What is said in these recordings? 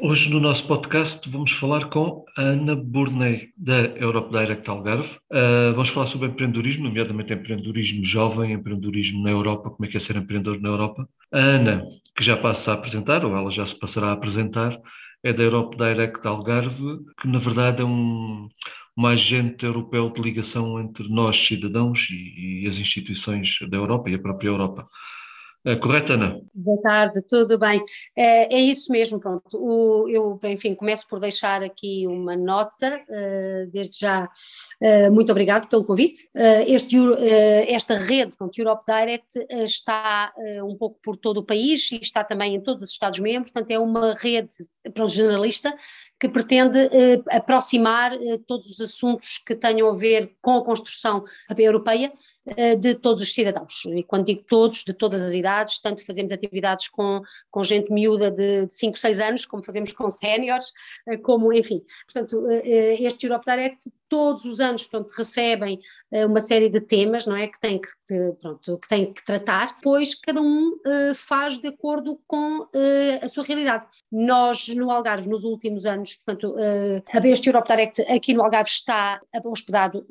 Hoje no nosso podcast vamos falar com Ana Burney, da Europe Direct Algarve. Uh, vamos falar sobre empreendedorismo, nomeadamente empreendedorismo jovem, empreendedorismo na Europa, como é que é ser empreendedor na Europa. A Ana, que já passa a apresentar, ou ela já se passará a apresentar, é da Europe Direct Algarve, que na verdade é um, um agente europeu de ligação entre nós, cidadãos, e, e as instituições da Europa e a própria Europa. É correto, Ana? Boa tarde, tudo bem. É, é isso mesmo, pronto. O, eu, enfim, começo por deixar aqui uma nota, uh, desde já, uh, muito obrigado pelo convite. Uh, este, esta rede, pronto, Europe Direct, está um pouco por todo o país e está também em todos os Estados-membros, portanto é uma rede pronto, generalista que pretende aproximar todos os assuntos que tenham a ver com a construção europeia eh, de todos os cidadãos. E quando digo todos, de todas as idades, tanto fazemos atividades com, com gente miúda de 5, 6 anos, como fazemos com séniores, eh, como, enfim. Portanto, eh, este Europe Direct todos os anos, portanto, recebem uma série de temas, não é, que têm que, pronto, que, têm que tratar, pois cada um faz de acordo com a sua realidade. Nós, no Algarve, nos últimos anos, portanto, este Europe Direct aqui no Algarve está hospedado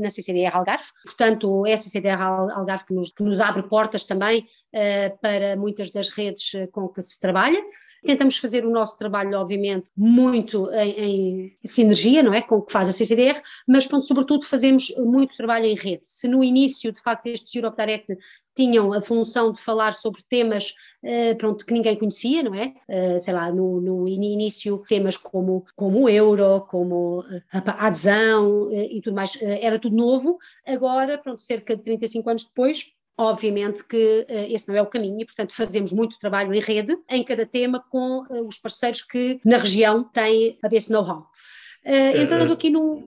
na CCDR Algarve, portanto, é a CCDR Algarve que nos, que nos abre portas também uh, para muitas das redes eh, com que se trabalha. Tentamos fazer o nosso trabalho, obviamente, muito em, em sinergia, não é, com o que faz a CCDR, mas, pronto, sobretudo, fazemos muito trabalho em rede. Se no início, de facto, estes Europe Direct tinham a função de falar sobre temas uh, pronto, que ninguém conhecia, não é? Uh, sei lá, no, no, início, temas como, como o euro, como a adesão e tudo mais, era tudo novo. Agora, pronto, cerca de 35 anos depois, Obviamente que uh, esse não é o caminho e, portanto, fazemos muito trabalho em rede em cada tema com uh, os parceiros que na região têm a esse know-how. Uh, entrando aqui no,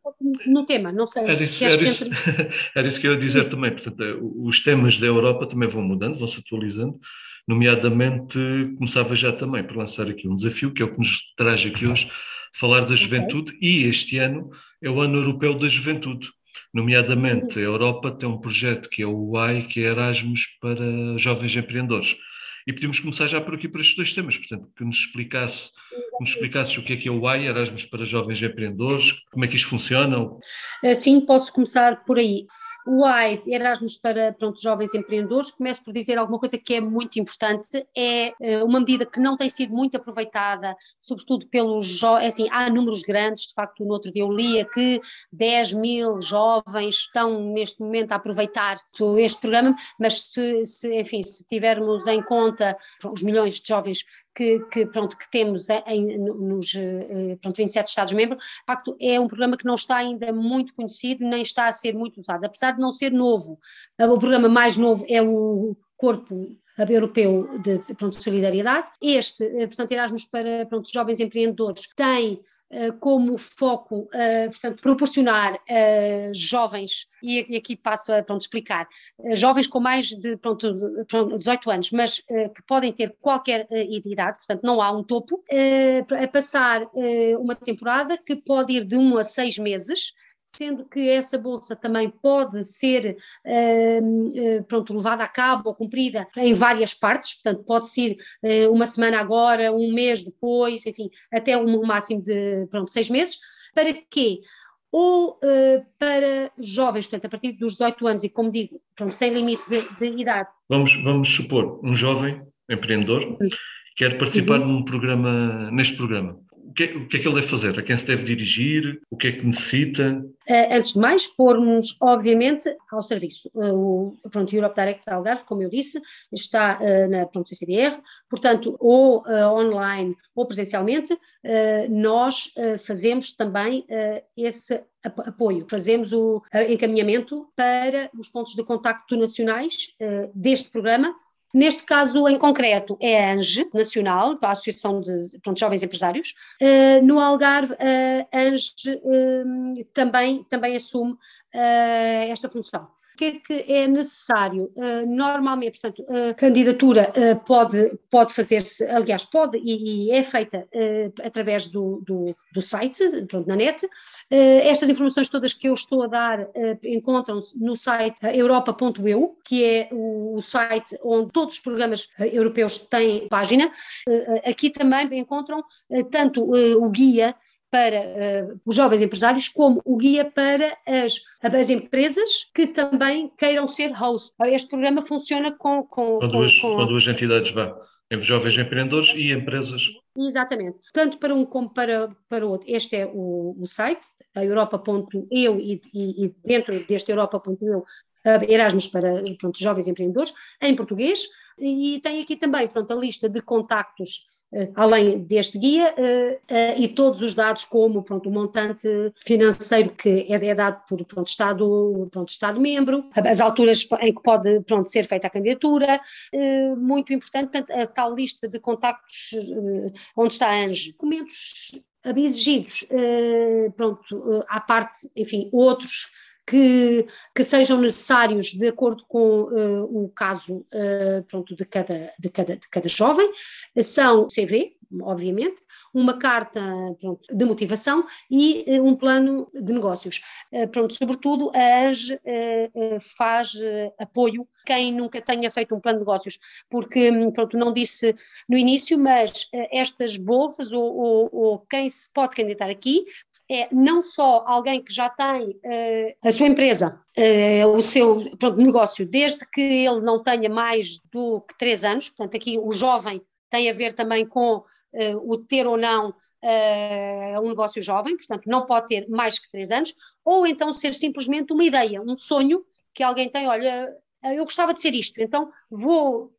no tema, não sei. Era isso, era, isso, entre... era isso que eu ia dizer também. Portanto, os temas da Europa também vão mudando, vão se atualizando. Nomeadamente, começava já também por lançar aqui um desafio, que é o que nos traz aqui hoje, falar da juventude. Okay. E este ano é o Ano Europeu da Juventude. Nomeadamente, a Europa tem um projeto que é o UAI, que é Erasmus para jovens empreendedores. E podíamos começar já por aqui por estes dois temas, portanto, que nos explicasse, nos explicasses o que é que é o UAI, Erasmus para jovens empreendedores, como é que isto funciona. Sim, posso começar por aí. O AI, Erasmus para pronto, jovens empreendedores, começo por dizer alguma coisa que é muito importante, é eh, uma medida que não tem sido muito aproveitada, sobretudo pelos jovens, é assim, há números grandes, de facto no outro dia eu lia que 10 mil jovens estão neste momento a aproveitar este programa, mas se, se enfim, se tivermos em conta os milhões de jovens que, que, pronto, que temos em, nos eh, pronto, 27 Estados-membros, de facto é um programa que não está ainda muito conhecido, nem está a ser muito usado, apesar de não ser novo. O programa mais novo é o Corpo Europeu de pronto, Solidariedade. Este, eh, portanto, Erasmus para pronto, jovens empreendedores, tem eh, como foco, uh, portanto, proporcionar uh, jovens, e, aqui passo a pronto, explicar, jovens com mais de pronto 18 anos, mas que podem ter qualquer idade, portanto não há um topo, a passar uma temporada que pode ir de um a seis meses, sendo que essa bolsa também pode ser uh, pronto, levada a cabo ou cumprida em várias partes, portanto pode ser uh, uma semana agora, um mês depois, enfim, até um, máximo de pronto, seis meses, para quê? Ou uh, para jovens, portanto, a partir dos 18 anos, e como digo, pronto, sem limite de, de idade. Vamos, vamos supor, um jovem empreendedor quer participar uhum. num programa, neste programa que, o que, é, que ele deve fazer? A quem se deve dirigir? O que é que necessita? Uh, antes de mais, pormos, obviamente, ao serviço. Uh, o pronto, Europe Direct Algarve, como eu disse, está uh, na pronto, CCDR, portanto, ou online ou presencialmente, nós fazemos também esse apoio. Fazemos o encaminhamento para os pontos de contacto nacionais deste programa, Neste caso em concreto é a ANGE Nacional, a Associação de pronto, Jovens Empresários. Uh, no Algarve, a ANGE uh, também, também assume uh, esta função. Que é que é necessário? Uh, normalmente, portanto, a candidatura uh, pode, pode fazer-se, aliás, pode e, e é feita uh, através do, do, do, site, pronto, na net. estas informações todas que eu estou a dar encontram-se no site europa.eu, que é o, site onde todos os programas europeus têm página. aqui também encontram tanto o guia para uh, os jovens empresários, como o guia para as, as empresas que também queiram ser host. Este programa funciona com. Com, com, duas, com, com duas entidades, vá. Jovens empreendedores e empresas. Exatamente. Tanto para um como para, para outro. Este é o, o site, a europa.eu, e, e, e dentro deste europa.eu Erasmus para pronto, jovens empreendedores, em português, e tem aqui também pronto, a lista de contactos, uh, além deste guia, uh, e todos os dados, como pronto, o montante financeiro que é, é dado por pronto, Estado, pronto, Estado membro, as alturas em que pode pronto, ser feita a candidatura, muito importante, a tal lista de contactos onde está a. Documentos exigidos, pronto, à parte, enfim, outros que, que sejam necessários de acordo com uh, o caso uh, pronto, de, cada, de, cada, de cada jovem, são CV, obviamente, uma carta pronto, de motivação e uh, um plano de negócios. pronto, sobretudo a ANGE faz apoio quem nunca tenha feito um plano de negócios, porque pronto, não disse no início, mas estas bolsas ou, ou, ou quem se pode candidatar aqui é não só alguém que já tem uh, a sua empresa, uh, o seu pronto, negócio, desde que ele não tenha mais do que três anos, portanto, aqui o jovem tem a ver também com uh, o ter ou não um negócio jovem, portanto, não pode ter mais que três anos, ou então ser simplesmente uma ideia, um sonho que alguém tem, olha, eu gostava de ser isto, então vou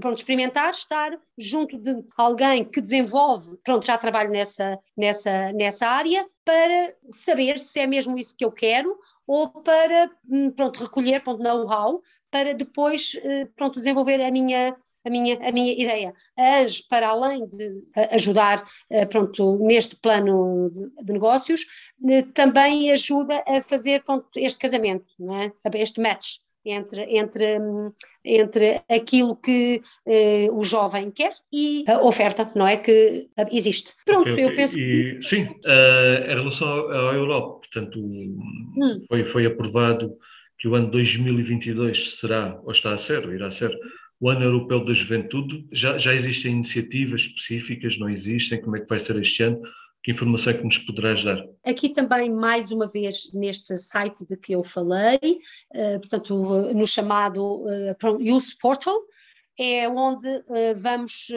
pronto, experimentar estar junto de alguém que desenvolve, pronto, já trabalho nessa, nessa, nessa área, para saber se é mesmo isso que eu quero ou para, hum, pronto, recolher, pronto, know-how, para depois, eh, pronto, desenvolver a minha, a minha, a minha ideia. A ANJ, para além de ajudar, eh, pronto, neste plano de, negócios, eh, também ajuda a fazer, pronto, este casamento, não é? este match entre, entre, entre aquilo que uh, o jovem quer e a oferta, não é? Que existe. Pronto, okay, eu penso e, que... Sim, uh, em relação à Europa, portanto, hum. foi, foi aprovado que o ano 2022 será, ou está a ser, ou irá ser, o Ano Europeu da Juventude. Já, já existem iniciativas específicas, não existem? Como é que vai ser este ano? Que informação é que nos poderás dar? Aqui também, mais uma vez, neste site de que eu falei, uh, portanto, no chamado uh, Youth Portal, é onde uh, vamos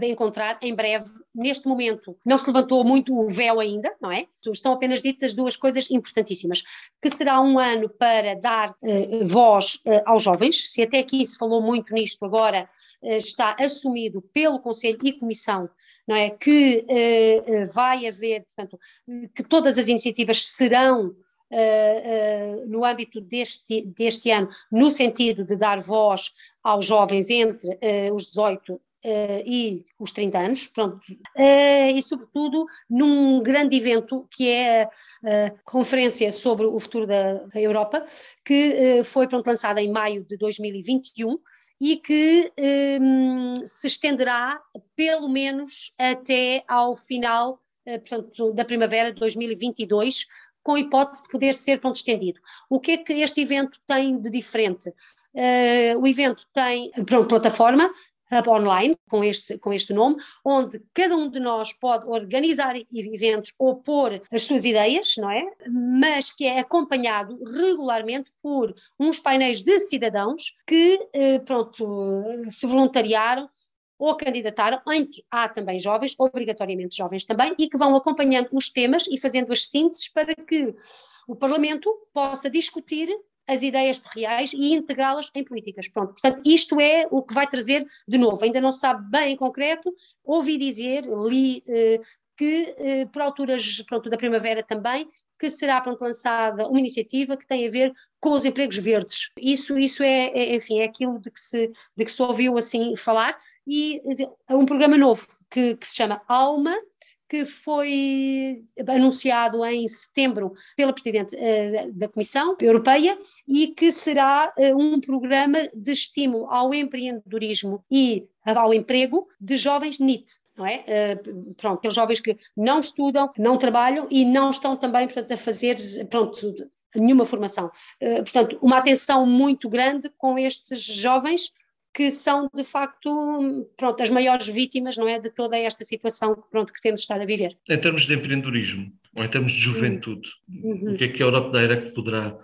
a encontrar em breve, neste momento. Não se levantou muito o véu ainda, não é? Estão apenas ditas duas coisas importantíssimas, que será um ano para dar uh, voz uh, aos jovens, se até aqui se falou muito nisto, agora uh, está assumido pelo Conselho e Comissão, não é? Que vai haver, portanto, que todas as iniciativas serão Uh, uh, no âmbito deste, deste ano, no sentido de dar voz aos jovens entre uh, os 18 Uh, e os 30 anos, pronto, uh, e sobretudo num grande evento que é a, Conferência sobre o Futuro da, da Europa, que uh, foi pronto, lançada em maio de 2021 e que um, se estenderá pelo menos até ao final portanto, da primavera de 2022, com hipótese de poder ser pronto, estendido. O que é que este evento tem de diferente? Uh, o evento tem pronto, plataforma, Hub Online, com este, com este nome, onde cada um de nós pode organizar eventos ou pôr as suas ideias, não é? Mas que é acompanhado regularmente por uns painéis de cidadãos que, eh, pronto, se voluntariaram ou candidataram, em que há também jovens, obrigatoriamente jovens também, e que vão acompanhando os temas e fazendo as sínteses para que o Parlamento possa discutir as ideias reais e integrá-las em políticas. Pronto, portanto, isto é o que vai trazer de novo. Ainda não se sabe bem em concreto, ouvi dizer, li eh, que eh, por alturas pronto, da primavera também, que será pronto, lançada uma iniciativa que tem a ver com os empregos verdes. Isso, isso é, é enfim, é aquilo de que, se, de que se ouviu assim falar, e um programa novo que, que se chama Alma, que foi anunciado em setembro pela Presidente uh, da Comissão Europeia e que será uh, um programa de estímulo ao empreendedorismo e ao emprego de jovens NIT não é? Uh, pronto, aqueles jovens que não estudam, não trabalham e não estão também, portanto, a fazer, pronto, nenhuma formação. Portanto, uma atenção muito grande com estes jovens que são de facto pronto, as maiores vítimas não é, de toda esta situação pronto, que temos estado a viver. Em termos de empreendedorismo, ou em termos de juventude, uhum. o que é que a Europa da Era poderá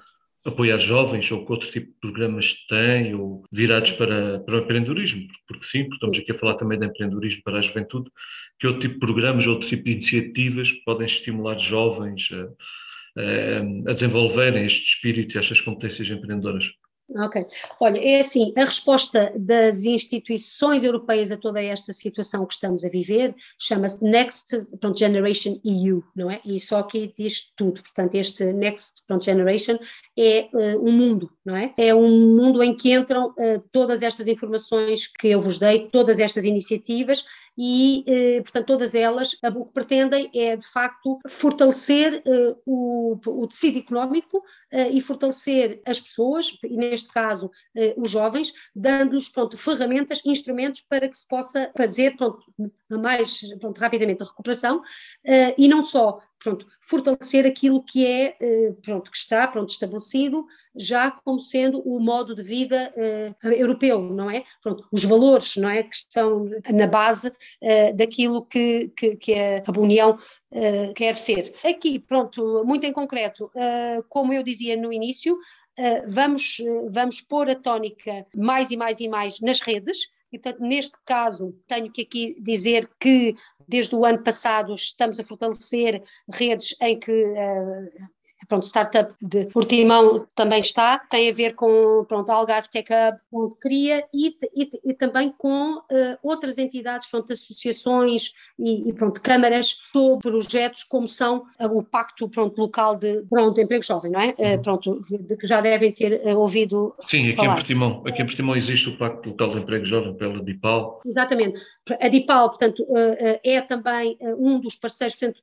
apoiar jovens ou que outro tipo de programas tem ou virados para, para o empreendedorismo, porque sim, porque estamos aqui a falar também de empreendedorismo para a juventude, que outro tipo de programas, outro tipo de iniciativas podem estimular jovens a, a, a desenvolverem este espírito e estas competências empreendedoras? Ok. Olha, é assim, a resposta das instituições europeias a toda esta situação que estamos a viver chama-se Next pronto, Generation EU, não é? E só aqui diz tudo. Portanto, este Next pronto, Generation é uh, um mundo, não é? É um mundo em que entram uh, todas estas informações que eu vos dei, todas estas iniciativas e, eh, portanto, todas elas o que pretendem é, de facto, fortalecer eh, o, o tecido económico eh, e fortalecer as pessoas, e neste caso os jovens, dando-lhes, pronto, ferramentas, instrumentos para que se possa fazer, pronto, mais pronto, rapidamente a recuperação e não só pronto, fortalecer aquilo que é, pronto, que está, pronto, estabelecido, já como sendo o modo de vida europeu, não é? Pronto, os valores, não é, que estão na base uh, daquilo que, que, que, a União uh, quer ser. Aqui, pronto, muito em concreto, uh, como eu dizia no início, vamos, vamos pôr a tónica mais e mais e mais nas redes, e, portanto, neste caso, tenho que aqui dizer que desde o ano passado estamos a fortalecer redes em que uh, pronto, startup de Portimão também está, tem a ver com pronto, Algarve Tech Hub, onde cria, e, e, e também com uh, outras entidades, pronto, associações e, e pronto, câmaras sobre projetos como são uh, o Pacto pronto, Local de pronto, Emprego Jovem, não é? Uh, pronto, de, que já devem ter ouvido Sim, aqui em Portimão, aqui em Portimão existe o Pacto Local de Emprego Jovem pela DIPAL. Exatamente, a DIPAL, portanto, é também um dos parceiros, portanto,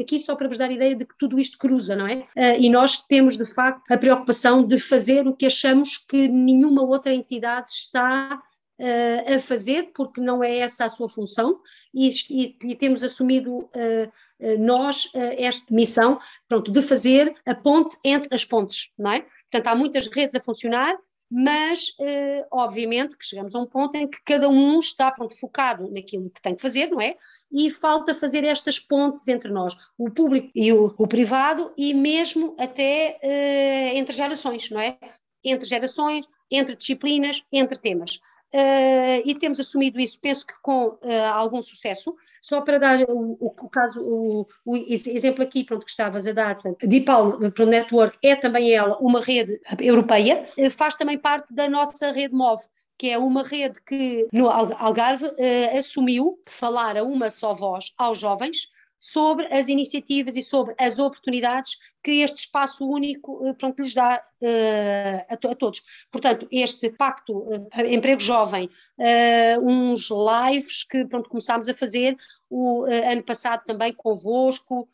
aqui só para vos dar ideia de que tudo isto cruza, não é? Uh, e nós temos de facto a preocupação de fazer o que achamos que nenhuma outra entidade está uh, a fazer, porque não é essa a sua função, e, temos assumido uh, nós esta missão, pronto, de fazer a ponte entre as pontes, não é? Portanto, há muitas redes a funcionar, mas eh, obviamente que chegamos a um ponto em que cada um está pronto, focado naquilo que tem que fazer, não é? E falta fazer estas pontes entre nós, o público e o, o privado, e mesmo até eh, entre gerações, não é? Entre gerações, entre disciplinas, entre temas. Uh, e temos assumido isso, penso que com uh, algum sucesso. Só para dar o, o, caso, o, o, exemplo aqui pronto, que estavas a dar, portanto, para o Network é também ela uma rede europeia, uh, faz também parte da nossa rede MOV, que é uma rede que no Algarve assumiu falar a uma só voz aos jovens, sobre as iniciativas e sobre as oportunidades que este espaço único pronto, lhes dá uh, a, to a, todos. Portanto, este pacto uh, emprego jovem, uh, uns lives que pronto, começámos a fazer o ano passado também convosco,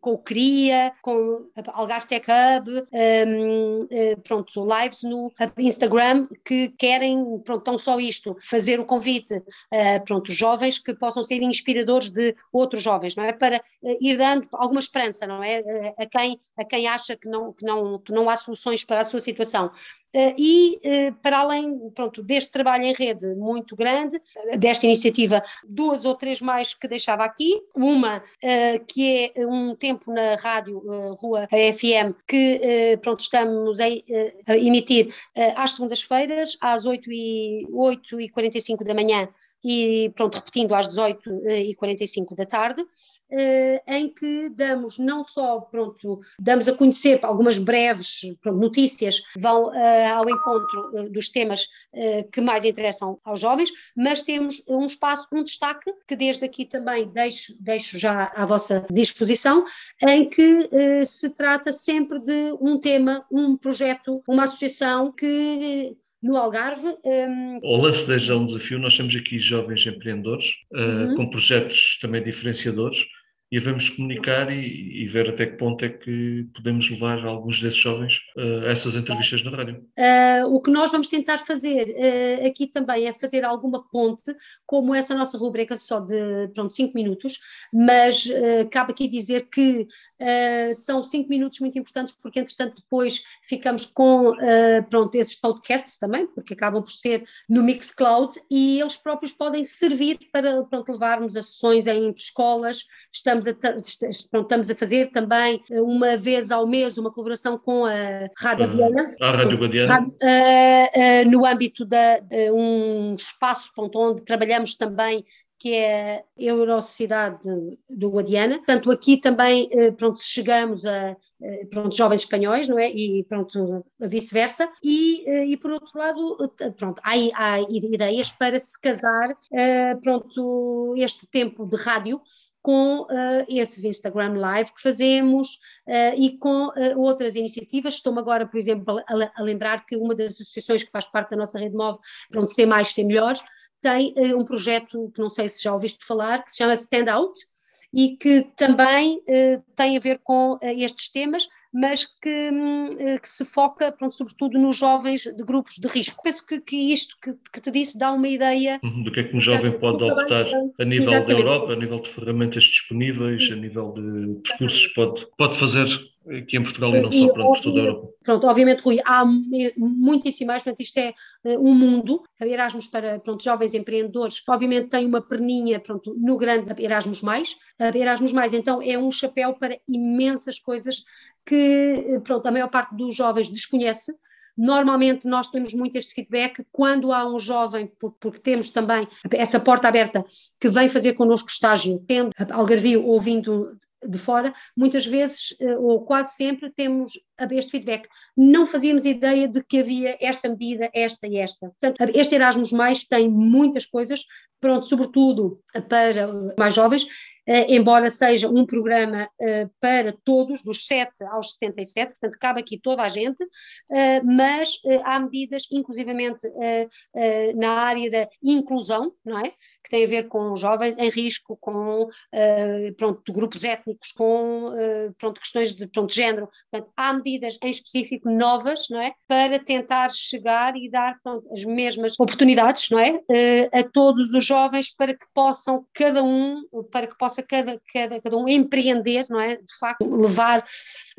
com o CRIA, com Algarve Tech Hub, um, pronto, lives no Instagram que querem, pronto, tão só isto, fazer o convite a pronto, jovens que possam ser inspiradores de outros jovens, não é? Para ir dando alguma esperança, não é? A quem, a quem acha que não, que não, que não não há soluções para a sua situação. Uh, e, uh, para além pronto, deste trabalho em rede muito grande, desta iniciativa, duas ou três mais que deixava aqui. Uma uh, que é um tempo na rádio Rua FM, que pronto, estamos a, a emitir às segundas-feiras, às 8 e, 8 e 45 da manhã, e pronto, repetindo às 18h45 da tarde, em que damos não só, pronto, damos a conhecer algumas breves pronto, notícias, vão ao encontro dos temas que mais interessam aos jovens, mas temos um espaço, um destaque, que desde aqui também deixo, deixo já à vossa disposição, em que se trata sempre de um tema, um projeto, uma associação que no Algarve. Um... Ao lance desde um desafio, nós temos aqui jovens empreendedores uh, com projetos também diferenciadores e devemos comunicar e, e, ver até que ponto é que podemos levar alguns desses jovens uh, a essas entrevistas na rádio. Uh, o que nós vamos tentar fazer uh, aqui também é fazer alguma ponte, como essa nossa rubrica só de pronto, cinco minutos, mas cabe aqui dizer que são cinco minutos muito importantes porque entretanto depois ficamos com pronto, esses podcasts também, porque acabam por ser no Mixcloud e eles próprios podem servir para pronto, levarmos a sessões em escolas, estamos estamos a, pronto, estamos a fazer também eh, uma vez ao mês uma colaboração com a Rádio Guadiana. A Rádio Guadiana. Uh, uh, no âmbito de uh, um espaço pronto, onde trabalhamos também que é a Eurocidade do Guadiana. Portanto, aqui também, pronto, chegamos a, pronto, jovens espanhóis, não é? E, pronto, vice-versa. E, e, por outro lado, pronto, há, há ideias para se casar, pronto, este tempo de rádio com uh, esses Instagram Live que fazemos uh, e com uh, outras iniciativas. Estou-me agora, por exemplo, a, a, lembrar que uma das associações que faz parte da nossa rede móvel, pronto, Ser Mais, Ser Melhor, tem um projeto que não sei se já ouviste falar, que se chama Stand Out, e que também tem a ver com estes temas, mas que, hum, eh, que se foca, pronto, sobretudo nos jovens de grupos de risco. Penso que, que isto que, que, te disse dá uma ideia uhum, do que é que um jovem pode optar a nível Exatamente. da Europa, a nível de ferramentas disponíveis, a nível de percursos, pode, pode fazer aqui em Portugal e não só para toda a Europa. Pronto, obviamente, Rui, há muitíssimo mais, portanto, isto é uh, um mundo, Erasmus para pronto, jovens empreendedores, obviamente tem uma perninha pronto, no grande Erasmus+, mais, Erasmus+, mais, então é um chapéu para imensas coisas que pronto, a maior parte dos jovens desconhece. Normalmente nós temos muito este feedback quando há um jovem, porque temos também essa porta aberta que vem fazer connosco estágio, tendo Algarvio ouvindo de fora, muitas vezes, eh, ou quase sempre, temos este feedback. Não fazíamos ideia de que havia esta medida, esta e esta. Portanto, este Erasmus Mais tem muitas coisas, pronto, sobretudo para mais jovens, embora seja um programa uh, para todos, dos 7 aos 77, portanto cabe aqui toda a gente, uh, mas há medidas, inclusivamente na área da inclusão, não é? Que tem a ver com jovens em risco, com pronto, grupos étnicos, com pronto, questões de, pronto, género. Portanto, há medidas em específico novas, não é? Para tentar chegar e dar pronto, as mesmas oportunidades, não é? a todos os jovens para que possam, cada um, para que possam possa cada, cada, cada um empreender, não é? De facto, levar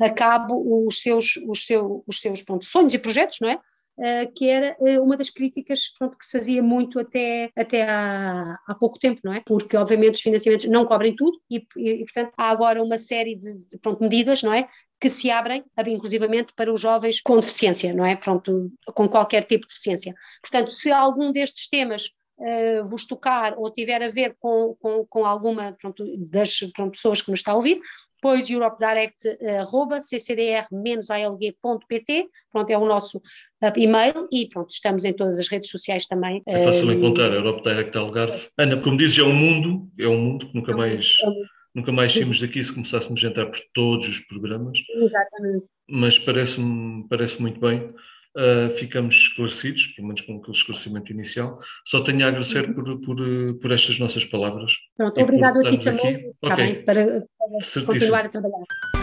a cabo os seus, os seu, os seus pronto, sonhos e projetos, não é? Uh, que era uh, uma das críticas pronto, que se fazia muito até, até há, há pouco tempo, não é? Porque, obviamente, os financiamentos não cobrem tudo e, e, e portanto, há agora uma série de, de pronto, medidas, não é? Que se abrem, inclusivamente, para os jovens com deficiência, não é? Pronto, com qualquer tipo de deficiência. Portanto, se algum destes temas uh, vos tocar ou tiver a ver com, com, com alguma pronto, das pronto, pessoas que nos está a ouvir, pois europedirect.ccdr-alg.pt, pronto, é o nosso uh, e-mail e pronto, estamos em todas as redes sociais também. É fácil uh, encontrar, Europe Direct Algarve. Ana, como dizes, é um mundo, é um mundo que nunca é mais... É nunca mais saímos daqui se começássemos a entrar por todos os programas. Exatamente. Mas parece-me parece muito bem uh, ficamos esclarecidos, pelo menos com aquele esclarecimento inicial. Só tenho a agradecer por, por, por estas nossas palavras. Pronto, obrigado a ti também, está okay. para, para continuar a trabalhar.